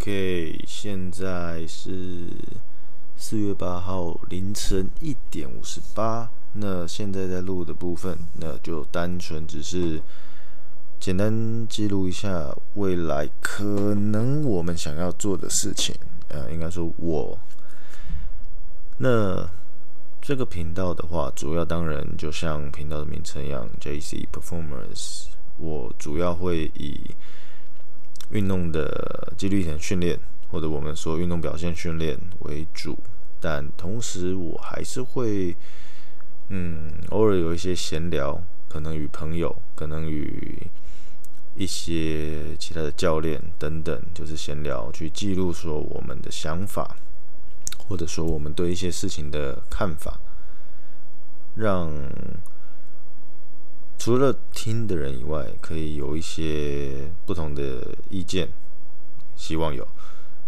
OK，现在是四月八号凌晨一点五十八。那现在在录的部分，那就单纯只是简单记录一下未来可能我们想要做的事情。呃，应该说我那这个频道的话，主要当然就像频道的名称一样，JC Performance。我主要会以运动的肌力训练，或者我们说运动表现训练为主，但同时我还是会，嗯，偶尔有一些闲聊，可能与朋友，可能与一些其他的教练等等，就是闲聊，去记录说我们的想法，或者说我们对一些事情的看法，让。除了听的人以外，可以有一些不同的意见，希望有。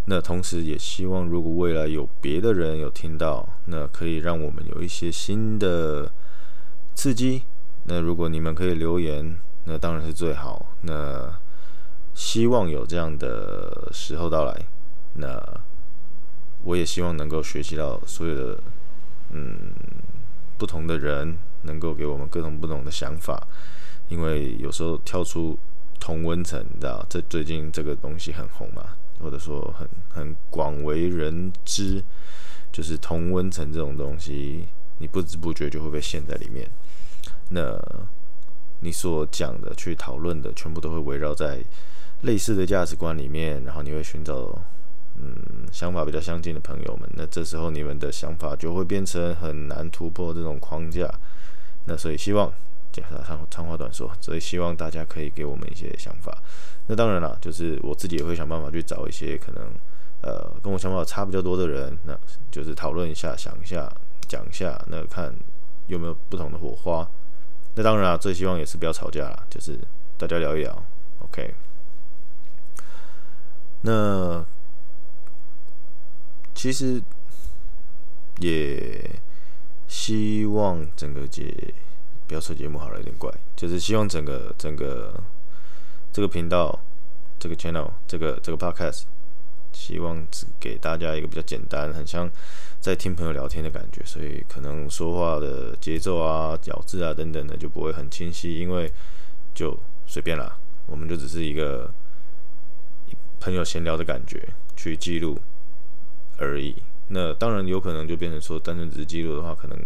那同时也希望，如果未来有别的人有听到，那可以让我们有一些新的刺激。那如果你们可以留言，那当然是最好。那希望有这样的时候到来。那我也希望能够学习到所有的嗯不同的人。能够给我们各种不同的想法，因为有时候跳出同温层，你知道，这最近这个东西很红嘛，或者说很很广为人知，就是同温层这种东西，你不知不觉就会被陷在里面。那你所讲的、去讨论的，全部都会围绕在类似的价值观里面，然后你会寻找。嗯，想法比较相近的朋友们，那这时候你们的想法就会变成很难突破这种框架。那所以希望，讲长长话短说，所以希望大家可以给我们一些想法。那当然了，就是我自己也会想办法去找一些可能，呃，跟我想法差比较多的人，那就是讨论一下，想一下，讲一下，那看有没有不同的火花。那当然了，最希望也是不要吵架啦，就是大家聊一聊，OK。那。其实也希望整个节不要说节目好了，有点怪，就是希望整个整个这个频道、这个 channel、这个这个 podcast，希望只给大家一个比较简单、很像在听朋友聊天的感觉，所以可能说话的节奏啊、咬字啊等等的就不会很清晰，因为就随便啦，我们就只是一个朋友闲聊的感觉去记录。而已，那当然有可能就变成说，单纯只是记录的话，可能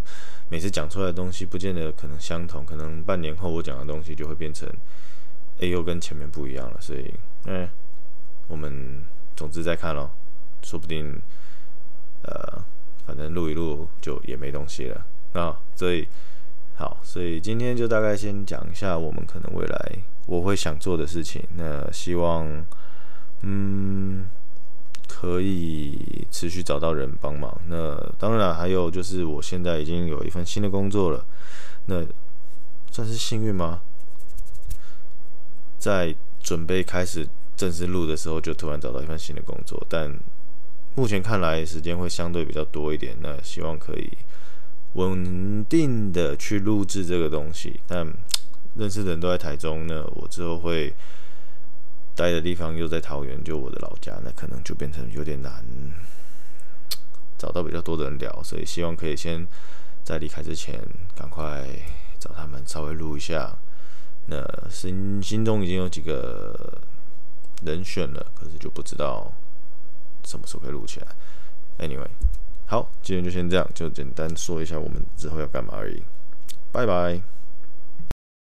每次讲出来的东西不见得可能相同，可能半年后我讲的东西就会变成，哎，又跟前面不一样了。所以，嗯，我们总之再看咯，说不定，呃，反正录一录就也没东西了。那所以好，所以今天就大概先讲一下我们可能未来我会想做的事情。那希望，嗯。可以持续找到人帮忙。那当然还有就是，我现在已经有一份新的工作了。那算是幸运吗？在准备开始正式录的时候，就突然找到一份新的工作。但目前看来，时间会相对比较多一点。那希望可以稳定的去录制这个东西。但认识的人都在台中，那我之后会。待的地方又在桃园，就我的老家，那可能就变成有点难找到比较多的人聊，所以希望可以先在离开之前赶快找他们稍微录一下。那心心中已经有几个人选了，可是就不知道什么时候可以录起来。Anyway，好，今天就先这样，就简单说一下我们之后要干嘛而已。拜拜。